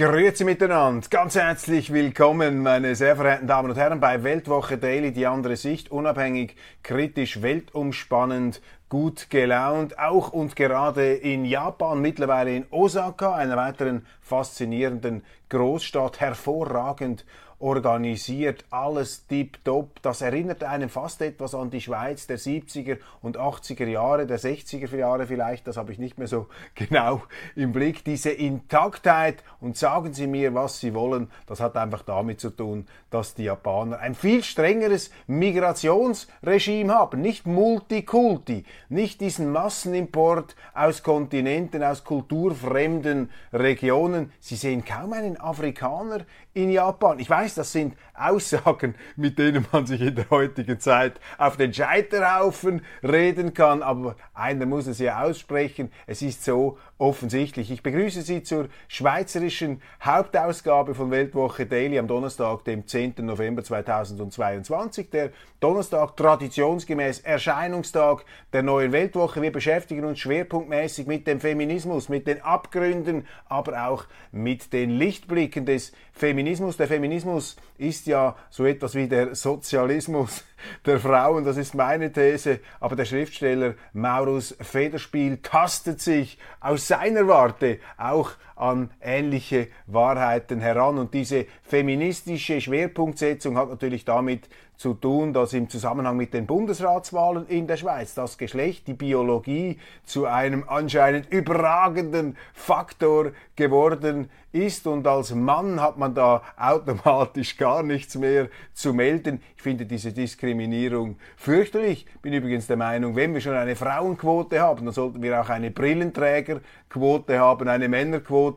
Grüezi miteinander, ganz herzlich willkommen, meine sehr verehrten Damen und Herren, bei Weltwoche Daily, die andere Sicht, unabhängig, kritisch, weltumspannend, gut gelaunt, auch und gerade in Japan, mittlerweile in Osaka, einer weiteren faszinierenden Großstadt, hervorragend organisiert, alles tipptopp. Das erinnert einem fast etwas an die Schweiz der 70er und 80er Jahre, der 60er Jahre vielleicht, das habe ich nicht mehr so genau im Blick. Diese Intaktheit und sagen Sie mir, was Sie wollen, das hat einfach damit zu tun, dass die Japaner ein viel strengeres Migrationsregime haben, nicht Multikulti, nicht diesen Massenimport aus Kontinenten, aus kulturfremden Regionen. Sie sehen kaum einen Afrikaner in Japan. Ich weiß, das sind Aussagen, mit denen man sich in der heutigen Zeit auf den Scheiterhaufen reden kann, aber einer muss es ja aussprechen. Es ist so offensichtlich. Ich begrüße Sie zur schweizerischen Hauptausgabe von Weltwoche Daily am Donnerstag, dem 10. November 2022. Der Donnerstag traditionsgemäß Erscheinungstag der neuen Weltwoche. Wir beschäftigen uns schwerpunktmäßig mit dem Feminismus, mit den Abgründen, aber auch mit den Lichtblicken des Feminismus. Der Feminismus ist ja so etwas wie der Sozialismus der Frauen, das ist meine These, aber der Schriftsteller Maurus Federspiel tastet sich aus seiner Warte auch an ähnliche Wahrheiten heran und diese feministische Schwerpunktsetzung hat natürlich damit zu tun, dass im Zusammenhang mit den Bundesratswahlen in der Schweiz das Geschlecht, die Biologie zu einem anscheinend überragenden Faktor geworden ist und als Mann hat man da automatisch gar nichts mehr zu melden. Ich finde diese Diskriminierung fürchterlich. Bin übrigens der Meinung, wenn wir schon eine Frauenquote haben, dann sollten wir auch eine Brillenträgerquote haben, eine Männerquote,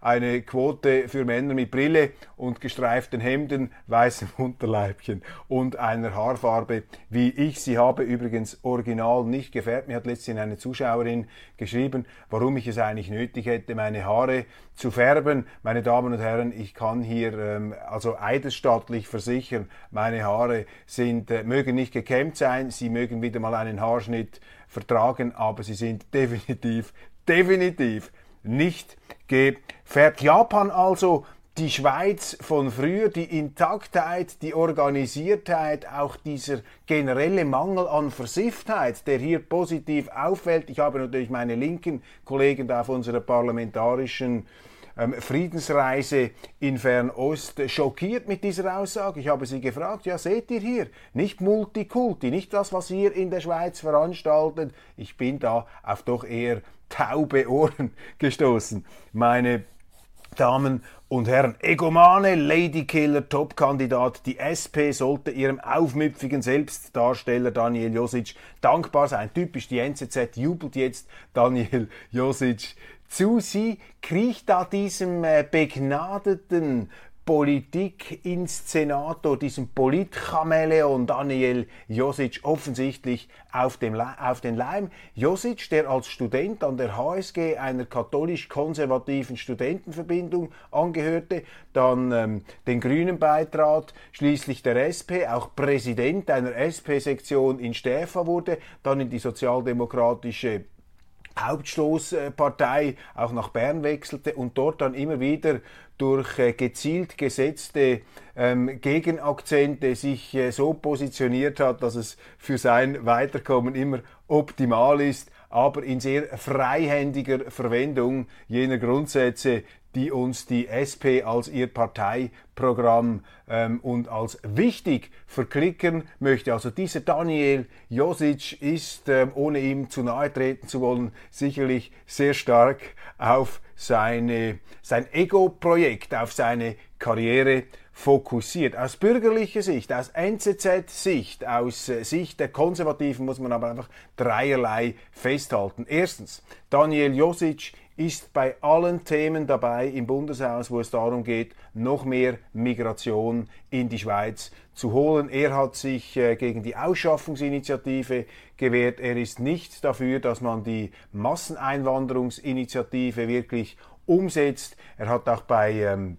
eine Quote für Männer mit Brille und gestreiften Hemden, weißem Unterleibchen und einer Haarfarbe, wie ich sie habe. Übrigens original nicht gefärbt. Mir hat letztens eine Zuschauerin geschrieben, warum ich es eigentlich nötig hätte, meine Haare zu färben. Meine Damen und Herren, ich kann hier ähm, also eidesstattlich versichern, meine Haare sind, äh, mögen nicht gekämmt sein, sie mögen wieder mal einen Haarschnitt vertragen, aber sie sind definitiv, definitiv nicht gefärbt. Japan also die Schweiz von früher, die Intaktheit, die Organisiertheit, auch dieser generelle Mangel an Versifftheit, der hier positiv auffällt. Ich habe natürlich meine linken Kollegen da auf unserer parlamentarischen ähm, Friedensreise in Fernost schockiert mit dieser Aussage. Ich habe sie gefragt, ja seht ihr hier, nicht Multikulti, nicht das, was ihr in der Schweiz veranstaltet. Ich bin da auf doch eher taube Ohren gestoßen. Meine Damen und Herren, Egomane, Ladykiller, Topkandidat, die SP sollte ihrem aufmüpfigen Selbstdarsteller Daniel Josic dankbar sein. Typisch die NZZ jubelt jetzt Daniel Josic zu. Sie kriecht da diesem äh, begnadeten Politik-Inszenator, diesem Politchameleon Daniel Josic offensichtlich auf, dem, auf den Leim. Josic, der als Student an der HSG einer katholisch-konservativen Studentenverbindung angehörte, dann ähm, den Grünen beitrat, schließlich der SP, auch Präsident einer SP-Sektion in Stäfa wurde, dann in die sozialdemokratische Hauptstoßpartei auch nach Bern wechselte und dort dann immer wieder durch äh, gezielt gesetzte ähm, Gegenakzente sich äh, so positioniert hat, dass es für sein Weiterkommen immer optimal ist. aber in sehr freihändiger Verwendung jener Grundsätze, die uns die SP als ihr Parteiprogramm ähm, und als wichtig verklicken möchte. Also dieser Daniel Josic ist, ähm, ohne ihm zu nahe treten zu wollen, sicherlich sehr stark auf seine, sein Ego-Projekt, auf seine Karriere fokussiert. Aus bürgerlicher Sicht, aus NZZ-Sicht, aus äh, Sicht der Konservativen muss man aber einfach dreierlei festhalten. Erstens, Daniel Josic ist bei allen Themen dabei im Bundeshaus, wo es darum geht, noch mehr Migration in die Schweiz zu holen. Er hat sich äh, gegen die Ausschaffungsinitiative gewehrt. Er ist nicht dafür, dass man die Masseneinwanderungsinitiative wirklich umsetzt. Er hat auch bei ähm,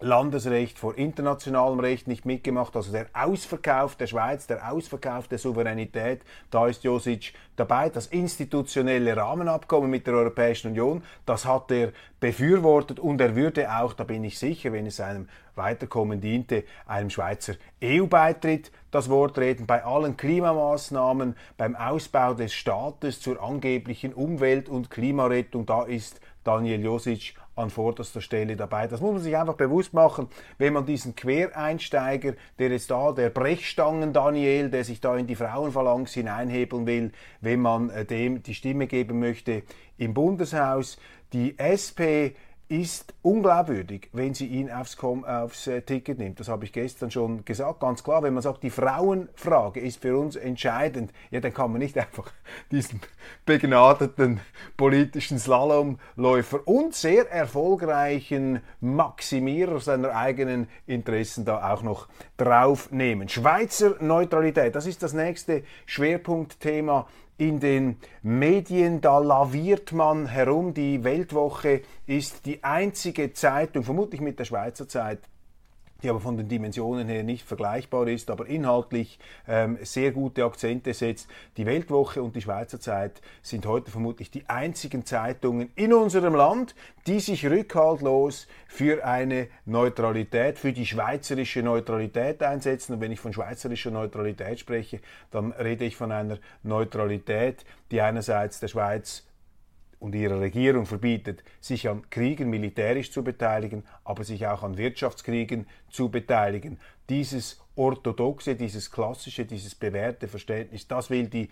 Landesrecht vor internationalem Recht nicht mitgemacht. Also der Ausverkauf der Schweiz, der Ausverkauf der Souveränität, da ist Josic dabei. Das institutionelle Rahmenabkommen mit der Europäischen Union, das hat er befürwortet und er würde auch, da bin ich sicher, wenn es einem Weiterkommen diente, einem Schweizer EU-Beitritt das Wort reden. Bei allen Klimamaßnahmen, beim Ausbau des Staates zur angeblichen Umwelt- und Klimarettung, da ist Daniel Josic an vorderster Stelle dabei. Das muss man sich einfach bewusst machen, wenn man diesen Quereinsteiger, der jetzt da, der Brechstangen Daniel, der sich da in die Frauenphalanx hineinhebeln will, wenn man äh, dem die Stimme geben möchte im Bundeshaus, die SP ist unglaubwürdig, wenn sie ihn aufs, aufs äh, Ticket nimmt. Das habe ich gestern schon gesagt. Ganz klar, wenn man sagt, die Frauenfrage ist für uns entscheidend, ja, dann kann man nicht einfach diesen begnadeten politischen Slalomläufer und sehr erfolgreichen Maximierer seiner eigenen Interessen da auch noch draufnehmen. Schweizer Neutralität, das ist das nächste Schwerpunktthema in den Medien, da laviert man herum. Die Weltwoche ist die einzige Zeitung, vermutlich mit der Schweizer Zeit, die aber von den Dimensionen her nicht vergleichbar ist, aber inhaltlich ähm, sehr gute Akzente setzt. Die Weltwoche und die Schweizer Zeit sind heute vermutlich die einzigen Zeitungen in unserem Land, die sich rückhaltlos für eine Neutralität, für die schweizerische Neutralität einsetzen. Und wenn ich von schweizerischer Neutralität spreche, dann rede ich von einer Neutralität, die einerseits der Schweiz und ihrer Regierung verbietet, sich an Kriegen militärisch zu beteiligen, aber sich auch an Wirtschaftskriegen zu beteiligen. Dieses orthodoxe, dieses klassische, dieses bewährte Verständnis, das will die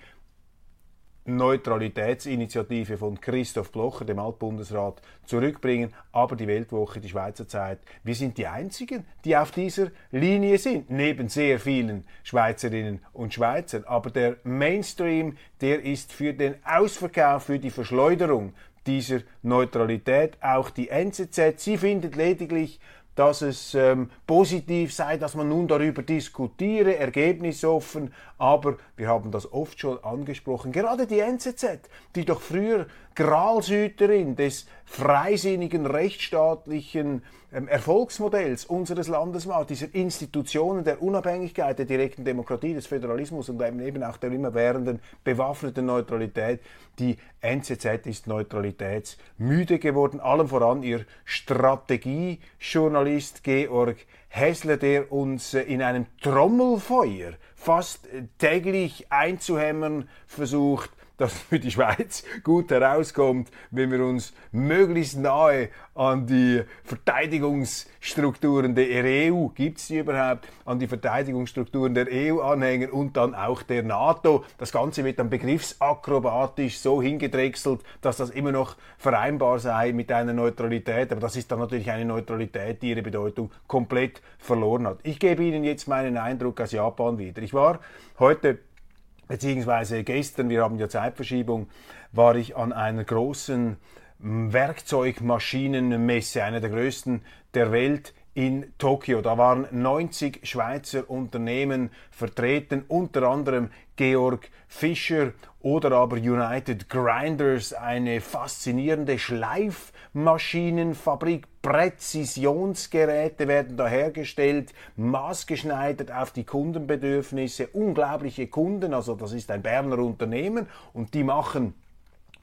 Neutralitätsinitiative von Christoph Blocher, dem Altbundesrat, zurückbringen. Aber die Weltwoche, die Schweizer Zeit, wir sind die Einzigen, die auf dieser Linie sind, neben sehr vielen Schweizerinnen und Schweizern. Aber der Mainstream, der ist für den Ausverkauf, für die Verschleuderung dieser Neutralität. Auch die NZZ, sie findet lediglich dass es ähm, positiv sei, dass man nun darüber diskutiere, ergebnisoffen, aber wir haben das oft schon angesprochen, gerade die NZZ, die doch früher Gralshüterin des freisinnigen, rechtsstaatlichen ähm, Erfolgsmodells unseres Landes war, dieser Institutionen der Unabhängigkeit, der direkten Demokratie, des Föderalismus und eben auch der immerwährenden bewaffneten Neutralität. Die NZZ ist neutralitätsmüde geworden, allem voran ihr Strategiejournalist Georg Hessler, der uns äh, in einem Trommelfeuer fast täglich einzuhämmern versucht, dass für die Schweiz gut herauskommt, wenn wir uns möglichst nahe an die Verteidigungsstrukturen der EU, gibt es die überhaupt, an die Verteidigungsstrukturen der EU anhängen und dann auch der NATO. Das Ganze wird dann begriffsakrobatisch so hingedrechselt, dass das immer noch vereinbar sei mit einer Neutralität. Aber das ist dann natürlich eine Neutralität, die ihre Bedeutung komplett verloren hat. Ich gebe Ihnen jetzt meinen Eindruck aus Japan wieder. Ich war heute beziehungsweise gestern, wir haben ja Zeitverschiebung, war ich an einer großen Werkzeugmaschinenmesse, einer der größten der Welt in Tokio. Da waren 90 Schweizer Unternehmen vertreten, unter anderem Georg Fischer oder aber United Grinders, eine faszinierende Schleifmaschinenfabrik. Präzisionsgeräte werden da hergestellt, maßgeschneidert auf die Kundenbedürfnisse. Unglaubliche Kunden, also das ist ein Berner Unternehmen und die machen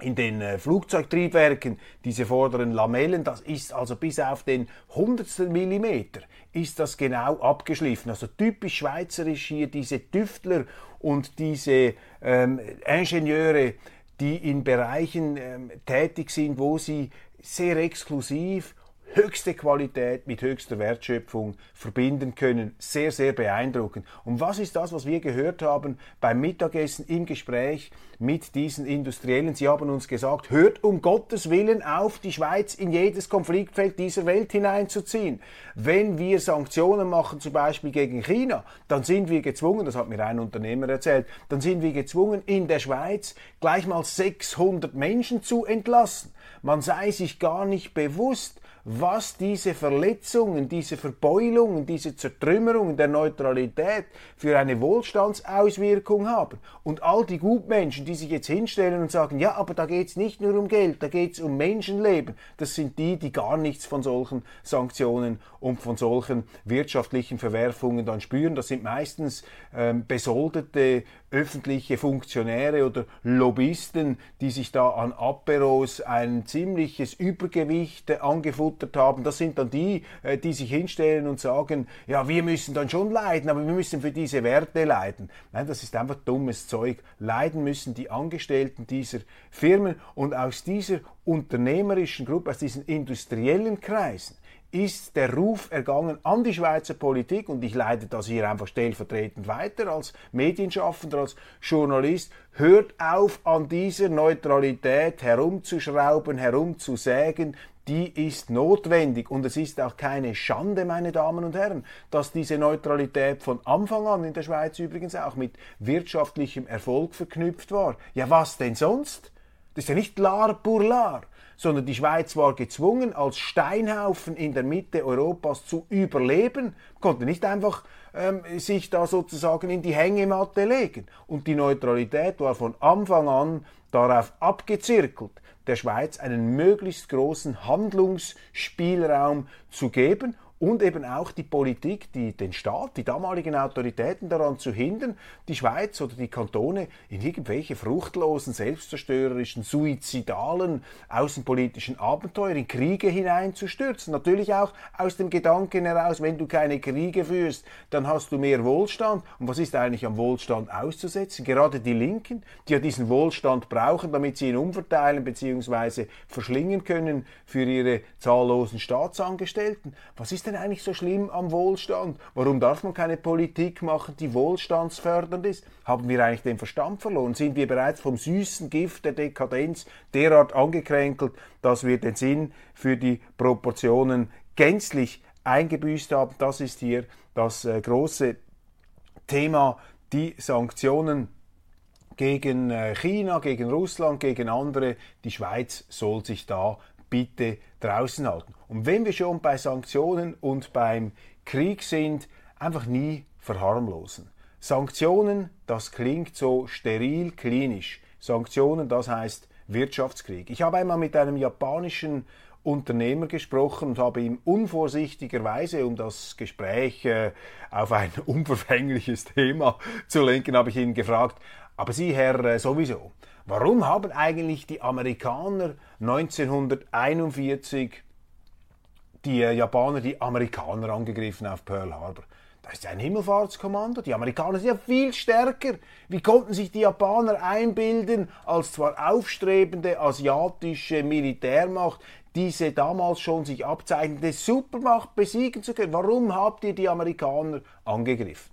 in den äh, Flugzeugtriebwerken diese vorderen Lamellen, das ist also bis auf den hundertstel Millimeter ist das genau abgeschliffen. Also typisch schweizerisch hier diese Tüftler und diese ähm, Ingenieure, die in Bereichen ähm, tätig sind, wo sie sehr exklusiv höchste Qualität mit höchster Wertschöpfung verbinden können. Sehr, sehr beeindruckend. Und was ist das, was wir gehört haben beim Mittagessen im Gespräch mit diesen Industriellen? Sie haben uns gesagt, hört um Gottes Willen auf, die Schweiz in jedes Konfliktfeld dieser Welt hineinzuziehen. Wenn wir Sanktionen machen, zum Beispiel gegen China, dann sind wir gezwungen, das hat mir ein Unternehmer erzählt, dann sind wir gezwungen, in der Schweiz gleich mal 600 Menschen zu entlassen. Man sei sich gar nicht bewusst, was diese Verletzungen, diese Verbeulungen, diese Zertrümmerungen der Neutralität für eine Wohlstandsauswirkung haben. Und all die Gutmenschen, die sich jetzt hinstellen und sagen, ja, aber da geht es nicht nur um Geld, da geht es um Menschenleben, das sind die, die gar nichts von solchen Sanktionen und von solchen wirtschaftlichen Verwerfungen dann spüren. Das sind meistens ähm, besoldete öffentliche Funktionäre oder Lobbyisten, die sich da an Aperos ein ziemliches Übergewicht äh, angefuttert haben. Das sind dann die, äh, die sich hinstellen und sagen, ja, wir müssen dann schon leiden, aber wir müssen für diese Werte leiden. Nein, das ist einfach dummes Zeug. Leiden müssen die Angestellten dieser Firmen und aus dieser unternehmerischen Gruppe, aus diesen industriellen Kreisen, ist der Ruf ergangen an die Schweizer Politik und ich leite das hier einfach stellvertretend weiter als Medienschaffender, als Journalist. Hört auf, an dieser Neutralität herumzuschrauben, herumzusägen. Die ist notwendig und es ist auch keine Schande, meine Damen und Herren, dass diese Neutralität von Anfang an in der Schweiz übrigens auch mit wirtschaftlichem Erfolg verknüpft war. Ja, was denn sonst? Das ist ja nicht lar pour lar sondern die Schweiz war gezwungen, als Steinhaufen in der Mitte Europas zu überleben, konnte nicht einfach ähm, sich da sozusagen in die Hängematte legen. Und die Neutralität war von Anfang an darauf abgezirkelt, der Schweiz einen möglichst großen Handlungsspielraum zu geben und eben auch die Politik, die, den Staat, die damaligen Autoritäten daran zu hindern, die Schweiz oder die Kantone in irgendwelche fruchtlosen, selbstzerstörerischen, suizidalen, außenpolitischen Abenteuer, in Kriege hineinzustürzen. Natürlich auch aus dem Gedanken heraus, wenn du keine Kriege führst, dann hast du mehr Wohlstand. Und was ist eigentlich am Wohlstand auszusetzen? Gerade die Linken, die ja diesen Wohlstand brauchen, damit sie ihn umverteilen bzw. verschlingen können für ihre zahllosen Staatsangestellten. Was ist denn denn eigentlich so schlimm am Wohlstand? Warum darf man keine Politik machen, die wohlstandsfördernd ist? Haben wir eigentlich den Verstand verloren? Sind wir bereits vom süßen Gift der Dekadenz derart angekränkelt, dass wir den Sinn für die Proportionen gänzlich eingebüßt haben? Das ist hier das äh, große Thema, die Sanktionen gegen äh, China, gegen Russland, gegen andere. Die Schweiz soll sich da bitte draußen halten. Und wenn wir schon bei Sanktionen und beim Krieg sind, einfach nie verharmlosen. Sanktionen, das klingt so steril klinisch. Sanktionen, das heißt Wirtschaftskrieg. Ich habe einmal mit einem japanischen Unternehmer gesprochen und habe ihm unvorsichtigerweise, um das Gespräch äh, auf ein unverfängliches Thema zu lenken, habe ich ihn gefragt, aber Sie, Herr, äh, sowieso, Warum haben eigentlich die Amerikaner 1941 die äh, Japaner die Amerikaner angegriffen auf Pearl Harbor? Das ist ein Himmelfahrtskommando. Die Amerikaner sind ja viel stärker. Wie konnten sich die Japaner einbilden, als zwar aufstrebende asiatische Militärmacht, diese damals schon sich abzeichnende Supermacht besiegen zu können? Warum habt ihr die Amerikaner angegriffen?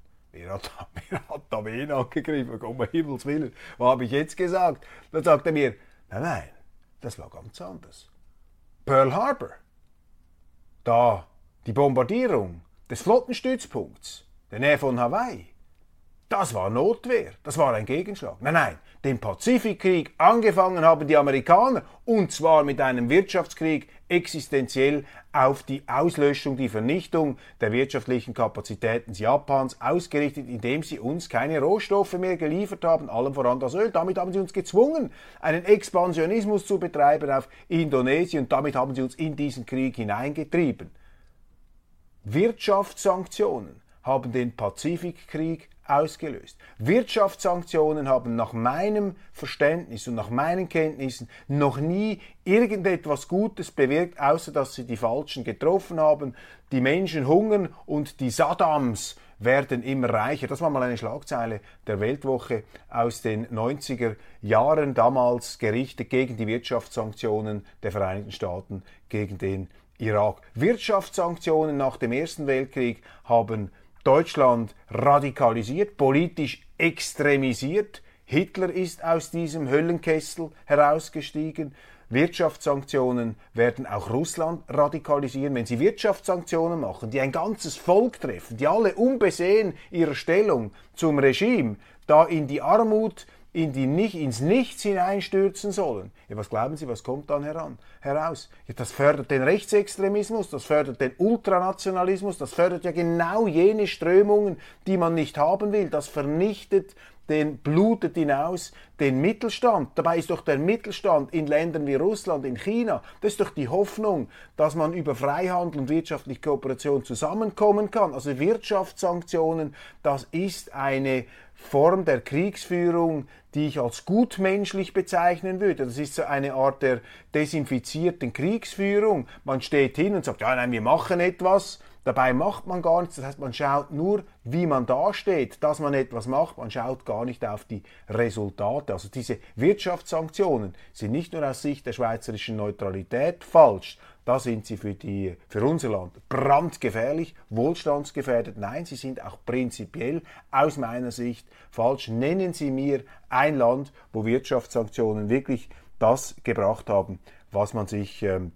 Wer hat, wer hat da wen angegriffen? Um Himmels Willen, was habe ich jetzt gesagt? Dann sagt er mir, nein, nein, das war ganz anders. Pearl Harbor, da die Bombardierung des Flottenstützpunkts, der Nähe von Hawaii, das war Notwehr, das war ein Gegenschlag. Nein, nein, den Pazifikkrieg angefangen haben die Amerikaner und zwar mit einem Wirtschaftskrieg existenziell auf die Auslöschung, die Vernichtung der wirtschaftlichen Kapazitäten Japans ausgerichtet, indem sie uns keine Rohstoffe mehr geliefert haben, allem voran das Öl. Damit haben sie uns gezwungen, einen Expansionismus zu betreiben auf Indonesien und damit haben sie uns in diesen Krieg hineingetrieben. Wirtschaftssanktionen haben den Pazifikkrieg ausgelöst. Wirtschaftssanktionen haben nach meinem Verständnis und nach meinen Kenntnissen noch nie irgendetwas Gutes bewirkt, außer dass sie die Falschen getroffen haben. Die Menschen hungern und die Saddams werden immer reicher. Das war mal eine Schlagzeile der Weltwoche aus den 90er Jahren, damals gerichtet gegen die Wirtschaftssanktionen der Vereinigten Staaten gegen den Irak. Wirtschaftssanktionen nach dem Ersten Weltkrieg haben Deutschland radikalisiert, politisch extremisiert. Hitler ist aus diesem Höllenkessel herausgestiegen. Wirtschaftssanktionen werden auch Russland radikalisieren. Wenn sie Wirtschaftssanktionen machen, die ein ganzes Volk treffen, die alle unbesehen ihrer Stellung zum Regime da in die Armut in die nicht, ins Nichts hineinstürzen sollen. Ja, was glauben Sie, was kommt dann heran, heraus? Ja, das fördert den Rechtsextremismus, das fördert den Ultranationalismus, das fördert ja genau jene Strömungen, die man nicht haben will. Das vernichtet den blutet hinaus den Mittelstand. Dabei ist doch der Mittelstand in Ländern wie Russland, in China, das ist doch die Hoffnung, dass man über Freihandel und wirtschaftliche Kooperation zusammenkommen kann. Also Wirtschaftssanktionen, das ist eine Form der Kriegsführung, die ich als gutmenschlich bezeichnen würde. Das ist so eine Art der desinfizierten Kriegsführung. Man steht hin und sagt, ja, nein, wir machen etwas. Dabei macht man gar nichts. Das heißt, man schaut nur, wie man dasteht, dass man etwas macht. Man schaut gar nicht auf die Resultate. Also diese Wirtschaftssanktionen sind nicht nur aus Sicht der schweizerischen Neutralität falsch, da sind sie für, die, für unser Land brandgefährlich, wohlstandsgefährdet. Nein, sie sind auch prinzipiell aus meiner Sicht falsch. Nennen Sie mir ein Land, wo Wirtschaftssanktionen wirklich das gebracht haben, was man sich ähm,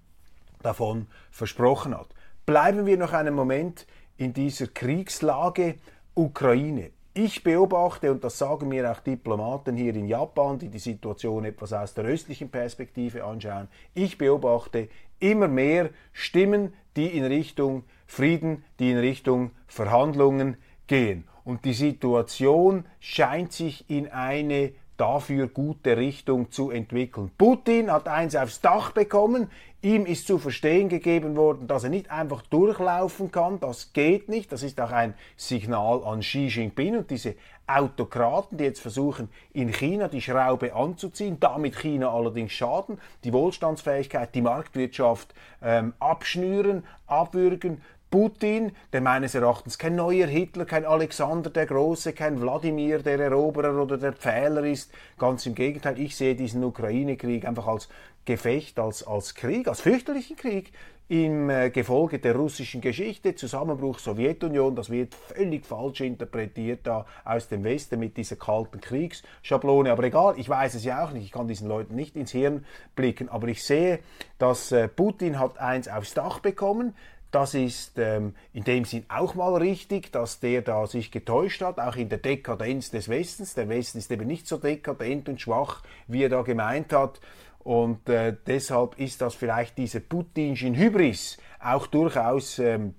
davon versprochen hat. Bleiben wir noch einen Moment in dieser Kriegslage Ukraine. Ich beobachte, und das sagen mir auch Diplomaten hier in Japan, die die Situation etwas aus der östlichen Perspektive anschauen, ich beobachte immer mehr Stimmen, die in Richtung Frieden, die in Richtung Verhandlungen gehen. Und die Situation scheint sich in eine dafür gute Richtung zu entwickeln. Putin hat eins aufs Dach bekommen. Ihm ist zu verstehen gegeben worden, dass er nicht einfach durchlaufen kann. Das geht nicht. Das ist auch ein Signal an Xi Jinping und diese Autokraten, die jetzt versuchen, in China die Schraube anzuziehen, damit China allerdings schaden, die Wohlstandsfähigkeit, die Marktwirtschaft ähm, abschnüren, abwürgen, Putin, der meines Erachtens kein neuer Hitler, kein Alexander der Große, kein Wladimir der Eroberer oder der Pfähler ist. Ganz im Gegenteil, ich sehe diesen Ukraine-Krieg einfach als Gefecht, als, als Krieg, als fürchterlichen Krieg im äh, Gefolge der russischen Geschichte, Zusammenbruch Sowjetunion, das wird völlig falsch interpretiert da aus dem Westen mit dieser kalten Kriegsschablone. Aber egal, ich weiß es ja auch nicht, ich kann diesen Leuten nicht ins Hirn blicken, aber ich sehe, dass äh, Putin hat eins aufs Dach bekommen, das ist ähm, in dem Sinn auch mal richtig, dass der da sich getäuscht hat, auch in der Dekadenz des Westens. Der Westen ist eben nicht so dekadent und schwach, wie er da gemeint hat. Und äh, deshalb ist das vielleicht diese putinschen Hybris auch durchaus ähm,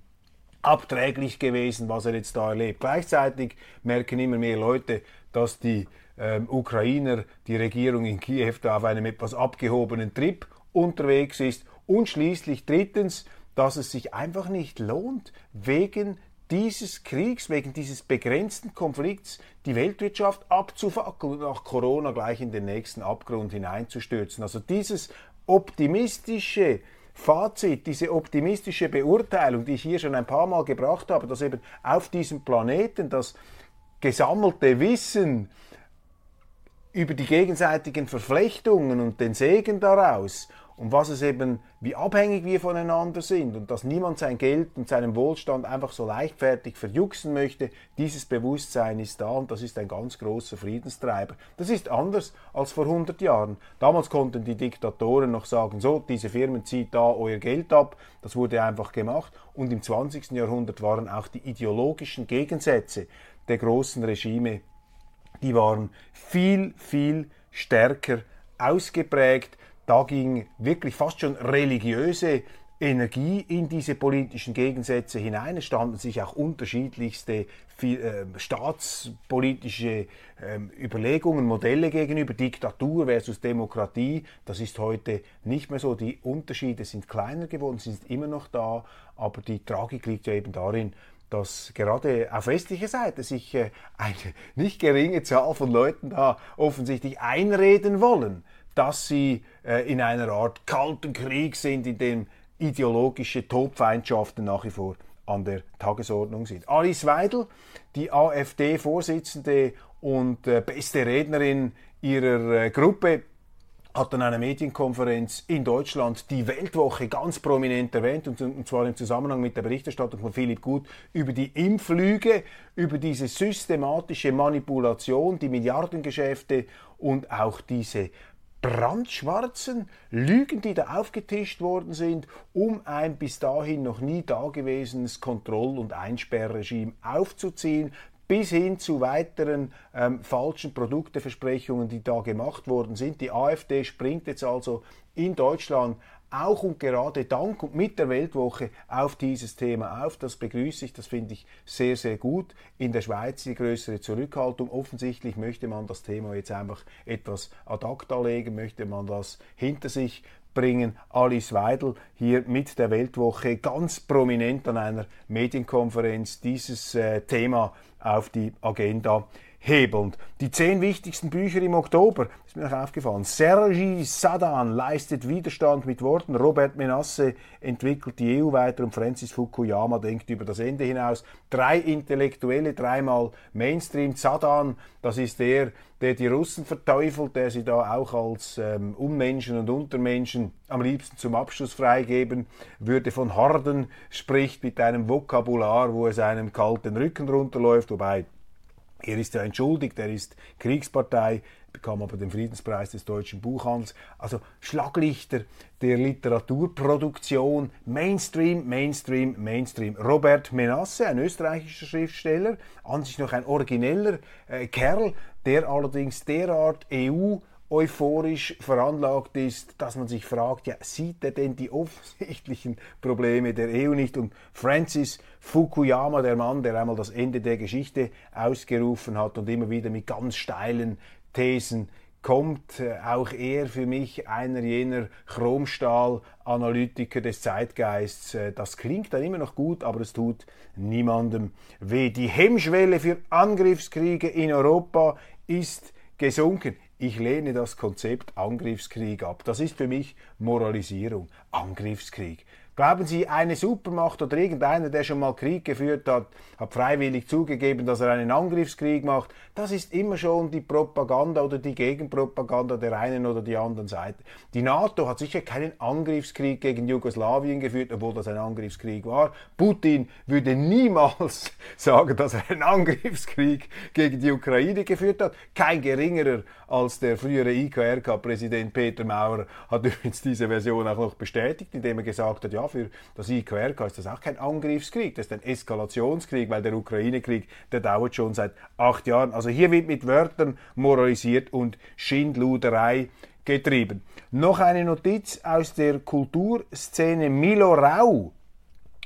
abträglich gewesen, was er jetzt da erlebt. Gleichzeitig merken immer mehr Leute, dass die ähm, Ukrainer, die Regierung in Kiew da auf einem etwas abgehobenen Trip unterwegs ist. Und schließlich drittens, dass es sich einfach nicht lohnt, wegen dieses Kriegs, wegen dieses begrenzten Konflikts die Weltwirtschaft abzufackeln und nach Corona gleich in den nächsten Abgrund hineinzustürzen. Also dieses optimistische Fazit, diese optimistische Beurteilung, die ich hier schon ein paar Mal gebracht habe, dass eben auf diesem Planeten das gesammelte Wissen über die gegenseitigen Verflechtungen und den Segen daraus und was es eben, wie abhängig wir voneinander sind und dass niemand sein Geld und seinen Wohlstand einfach so leichtfertig verjuxen möchte, dieses Bewusstsein ist da und das ist ein ganz großer Friedenstreiber. Das ist anders als vor 100 Jahren. Damals konnten die Diktatoren noch sagen, so, diese Firmen zieht da euer Geld ab, das wurde einfach gemacht und im 20. Jahrhundert waren auch die ideologischen Gegensätze der großen Regime, die waren viel, viel stärker ausgeprägt da ging wirklich fast schon religiöse Energie in diese politischen Gegensätze hinein. Es standen sich auch unterschiedlichste äh, staatspolitische äh, Überlegungen, Modelle gegenüber, Diktatur versus Demokratie. Das ist heute nicht mehr so. Die Unterschiede sind kleiner geworden, sind immer noch da, aber die Tragik liegt ja eben darin, dass gerade auf westlicher Seite sich äh, eine nicht geringe Zahl von Leuten da offensichtlich einreden wollen, dass sie äh, in einer Art kalten Krieg sind, in dem ideologische Todfeindschaften nach wie vor an der Tagesordnung sind. Alice Weidel, die AfD-Vorsitzende und äh, beste Rednerin ihrer äh, Gruppe, hat an einer Medienkonferenz in Deutschland die Weltwoche ganz prominent erwähnt, und, zwar im Zusammenhang mit der Berichterstattung von Philipp Gut über die Impflüge, über diese systematische Manipulation, die Milliardengeschäfte und auch diese brandschwarzen Lügen, die da aufgetischt worden sind, um ein bis dahin noch nie dagewesenes Kontroll- und Einsperrregime aufzuziehen, bis hin zu weiteren ähm, falschen Produkteversprechungen, die da gemacht worden sind. Die AfD springt jetzt also in Deutschland auch und gerade dank und mit der Weltwoche auf dieses Thema auf. Das begrüße ich, das finde ich sehr, sehr gut. In der Schweiz die größere Zurückhaltung. Offensichtlich möchte man das Thema jetzt einfach etwas ad acta legen, möchte man das hinter sich bringen. Alice Weidel hier mit der Weltwoche ganz prominent an einer Medienkonferenz dieses äh, Thema auf die Agenda hebelnd. Die zehn wichtigsten Bücher im Oktober, ist mir noch aufgefallen. Sergi Sadan leistet Widerstand mit Worten. Robert Menasse entwickelt die EU weiter und Francis Fukuyama denkt über das Ende hinaus. Drei Intellektuelle, dreimal Mainstream. Sadan, das ist der, der die Russen verteufelt, der sie da auch als ähm, Unmenschen und Untermenschen am liebsten zum Abschluss freigeben würde, von Horden spricht mit einem Vokabular, wo es einem kalten Rücken runterläuft, wobei er ist ja entschuldigt, er ist Kriegspartei, bekam aber den Friedenspreis des deutschen Buchhandels. Also Schlaglichter der Literaturproduktion, Mainstream, Mainstream, Mainstream. Robert Menasse, ein österreichischer Schriftsteller, an sich noch ein origineller äh, Kerl, der allerdings derart EU euphorisch veranlagt ist, dass man sich fragt, ja, sieht er denn die offensichtlichen Probleme der EU nicht? Und Francis Fukuyama, der Mann, der einmal das Ende der Geschichte ausgerufen hat und immer wieder mit ganz steilen Thesen kommt, äh, auch er für mich einer jener Chromstahl-Analytiker des Zeitgeists. Äh, das klingt dann immer noch gut, aber es tut niemandem weh. Die Hemmschwelle für Angriffskriege in Europa ist gesunken. Ich lehne das Konzept Angriffskrieg ab. Das ist für mich Moralisierung. Angriffskrieg. Glauben Sie, eine Supermacht oder irgendeiner, der schon mal Krieg geführt hat, hat freiwillig zugegeben, dass er einen Angriffskrieg macht? Das ist immer schon die Propaganda oder die Gegenpropaganda der einen oder der anderen Seite. Die NATO hat sicher keinen Angriffskrieg gegen Jugoslawien geführt, obwohl das ein Angriffskrieg war. Putin würde niemals sagen, dass er einen Angriffskrieg gegen die Ukraine geführt hat. Kein geringerer als der frühere IKRK-Präsident Peter Maurer hat übrigens diese Version auch noch bestätigt, indem er gesagt hat, ja, für das IQRK ist das auch kein Angriffskrieg, das ist ein Eskalationskrieg, weil der Ukraine-Krieg, der dauert schon seit acht Jahren. Also hier wird mit Wörtern moralisiert und Schindluderei getrieben. Noch eine Notiz aus der Kulturszene Milo Rau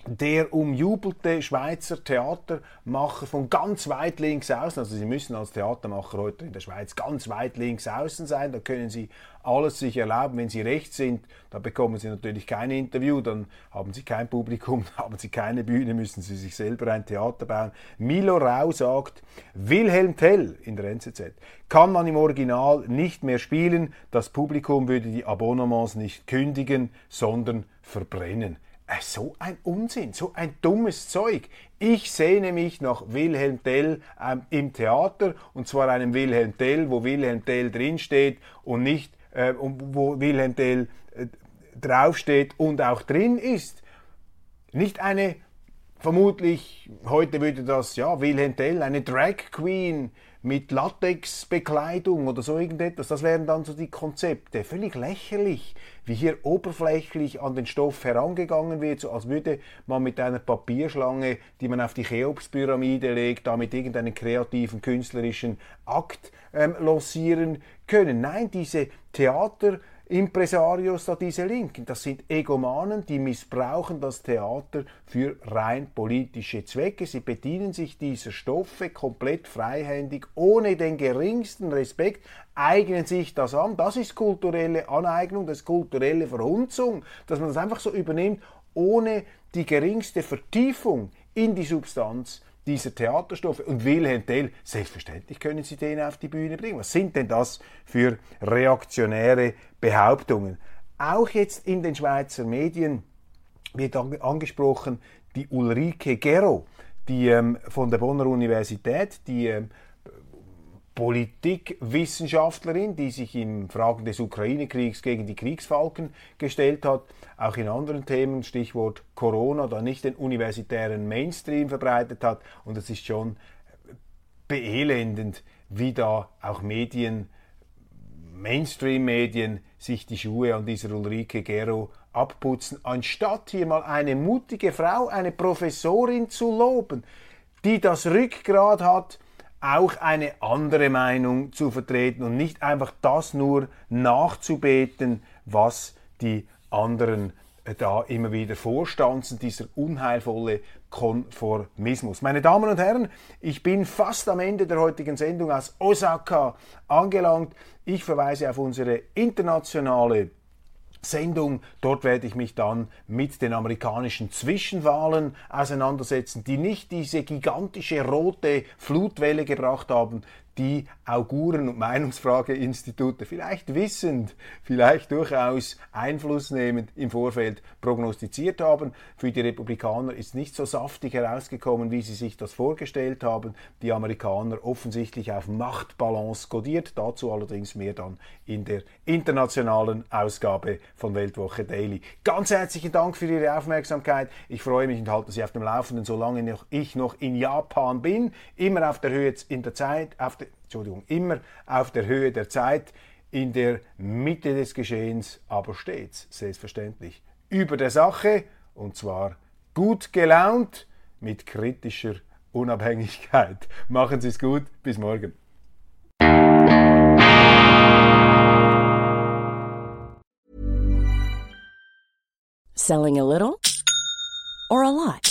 der umjubelte Schweizer Theatermacher von ganz weit links außen, also Sie müssen als Theatermacher heute in der Schweiz ganz weit links außen sein, da können Sie alles sich erlauben. Wenn Sie rechts sind, da bekommen Sie natürlich kein Interview, dann haben Sie kein Publikum, haben Sie keine Bühne, müssen Sie sich selber ein Theater bauen. Milo Rau sagt, Wilhelm Tell in der NZZ kann man im Original nicht mehr spielen, das Publikum würde die Abonnements nicht kündigen, sondern verbrennen. Äh, so ein Unsinn, so ein dummes Zeug. Ich sehne mich nach Wilhelm Tell ähm, im Theater und zwar einem Wilhelm Tell, wo Wilhelm Tell drinsteht und nicht, äh, wo Wilhelm Tell äh, draufsteht und auch drin ist. Nicht eine, vermutlich, heute würde das, ja, Wilhelm Tell, eine Drag Queen mit Latexbekleidung oder so irgendetwas. Das wären dann so die Konzepte. Völlig lächerlich, wie hier oberflächlich an den Stoff herangegangen wird, so als würde man mit einer Papierschlange, die man auf die Cheops-Pyramide legt, damit irgendeinen kreativen, künstlerischen Akt ähm, lancieren können. Nein, diese Theater- Impresarios da diese Linken. Das sind Egomanen, die missbrauchen das Theater für rein politische Zwecke. Sie bedienen sich dieser Stoffe komplett freihändig, ohne den geringsten Respekt, eignen sich das an. Das ist kulturelle Aneignung, das ist kulturelle Verhunzung, dass man das einfach so übernimmt, ohne die geringste Vertiefung in die Substanz dieser Theaterstoffe. Und Wilhelm Tell, selbstverständlich können Sie den auf die Bühne bringen. Was sind denn das für reaktionäre Behauptungen? Auch jetzt in den Schweizer Medien wird angesprochen die Ulrike Gero, die ähm, von der Bonner Universität, die ähm, Politikwissenschaftlerin, die sich in Fragen des Ukraine-Kriegs gegen die Kriegsfalken gestellt hat, auch in anderen Themen, Stichwort Corona, da nicht den universitären Mainstream verbreitet hat. Und es ist schon beelendend, wie da auch Medien, Mainstream-Medien, sich die Schuhe an dieser Ulrike Gero abputzen, anstatt hier mal eine mutige Frau, eine Professorin zu loben, die das Rückgrat hat, auch eine andere Meinung zu vertreten und nicht einfach das nur nachzubeten, was die anderen äh, da immer wieder vorstanzen, dieser unheilvolle Konformismus. Meine Damen und Herren, ich bin fast am Ende der heutigen Sendung aus Osaka angelangt. Ich verweise auf unsere internationale Sendung. Dort werde ich mich dann mit den amerikanischen Zwischenwahlen auseinandersetzen, die nicht diese gigantische rote Flutwelle gebracht haben, die Auguren- und Meinungsfrageinstitute vielleicht wissend, vielleicht durchaus einflussnehmend im Vorfeld prognostiziert haben. Für die Republikaner ist nicht so saftig herausgekommen, wie sie sich das vorgestellt haben. Die Amerikaner offensichtlich auf Machtbalance kodiert. Dazu allerdings mehr dann in der internationalen Ausgabe von Weltwoche Daily. Ganz herzlichen Dank für Ihre Aufmerksamkeit. Ich freue mich und halte Sie auf dem Laufenden, solange ich noch in Japan bin. Immer auf der Höhe in der Zeit, auf Entschuldigung, immer auf der Höhe der Zeit, in der Mitte des Geschehens, aber stets, selbstverständlich, über der Sache und zwar gut gelaunt mit kritischer Unabhängigkeit. Machen Sie es gut, bis morgen. Selling a little or a lot?